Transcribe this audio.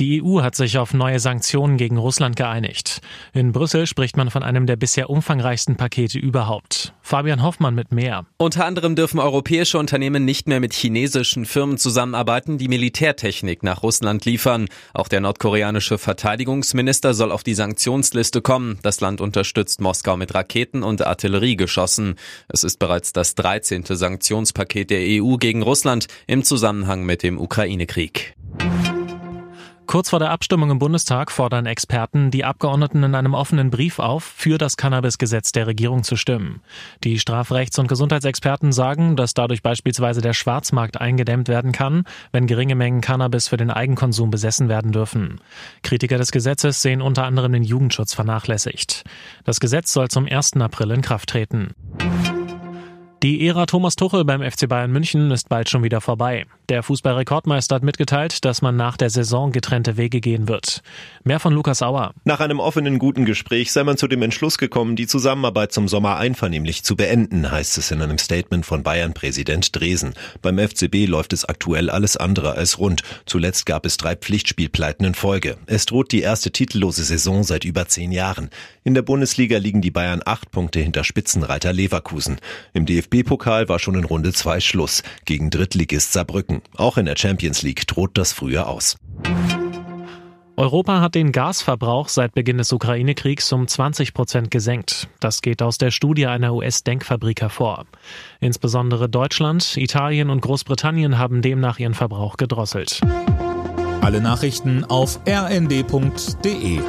Die EU hat sich auf neue Sanktionen gegen Russland geeinigt. In Brüssel spricht man von einem der bisher umfangreichsten Pakete überhaupt. Fabian Hoffmann mit mehr. Unter anderem dürfen europäische Unternehmen nicht mehr mit chinesischen Firmen zusammenarbeiten, die Militärtechnik nach Russland liefern. Auch der nordkoreanische Verteidigungsminister soll auf die Sanktionsliste kommen. Das Land unterstützt Moskau mit Raketen und Artilleriegeschossen. Es ist bereits das 13. Sanktionspaket der EU gegen Russland im Zusammenhang mit dem Ukraine-Krieg. Kurz vor der Abstimmung im Bundestag fordern Experten die Abgeordneten in einem offenen Brief auf, für das Cannabis-Gesetz der Regierung zu stimmen. Die Strafrechts- und Gesundheitsexperten sagen, dass dadurch beispielsweise der Schwarzmarkt eingedämmt werden kann, wenn geringe Mengen Cannabis für den Eigenkonsum besessen werden dürfen. Kritiker des Gesetzes sehen unter anderem den Jugendschutz vernachlässigt. Das Gesetz soll zum 1. April in Kraft treten. Die Ära Thomas Tuchel beim FC Bayern München ist bald schon wieder vorbei. Der Fußballrekordmeister hat mitgeteilt, dass man nach der Saison getrennte Wege gehen wird. Mehr von Lukas Auer. Nach einem offenen guten Gespräch sei man zu dem Entschluss gekommen, die Zusammenarbeit zum Sommer einvernehmlich zu beenden, heißt es in einem Statement von Bayern-Präsident Dresen. Beim FCB läuft es aktuell alles andere als rund. Zuletzt gab es drei Pflichtspielpleiten in Folge. Es droht die erste titellose Saison seit über zehn Jahren. In der Bundesliga liegen die Bayern acht Punkte hinter Spitzenreiter Leverkusen. Im DFB DFB-Pokal war schon in Runde 2 Schluss gegen Drittligist Saarbrücken. Auch in der Champions League droht das früher aus. Europa hat den Gasverbrauch seit Beginn des Ukraine-Kriegs um 20 Prozent gesenkt. Das geht aus der Studie einer US-Denkfabrik hervor. Insbesondere Deutschland, Italien und Großbritannien haben demnach ihren Verbrauch gedrosselt. Alle Nachrichten auf rnd.de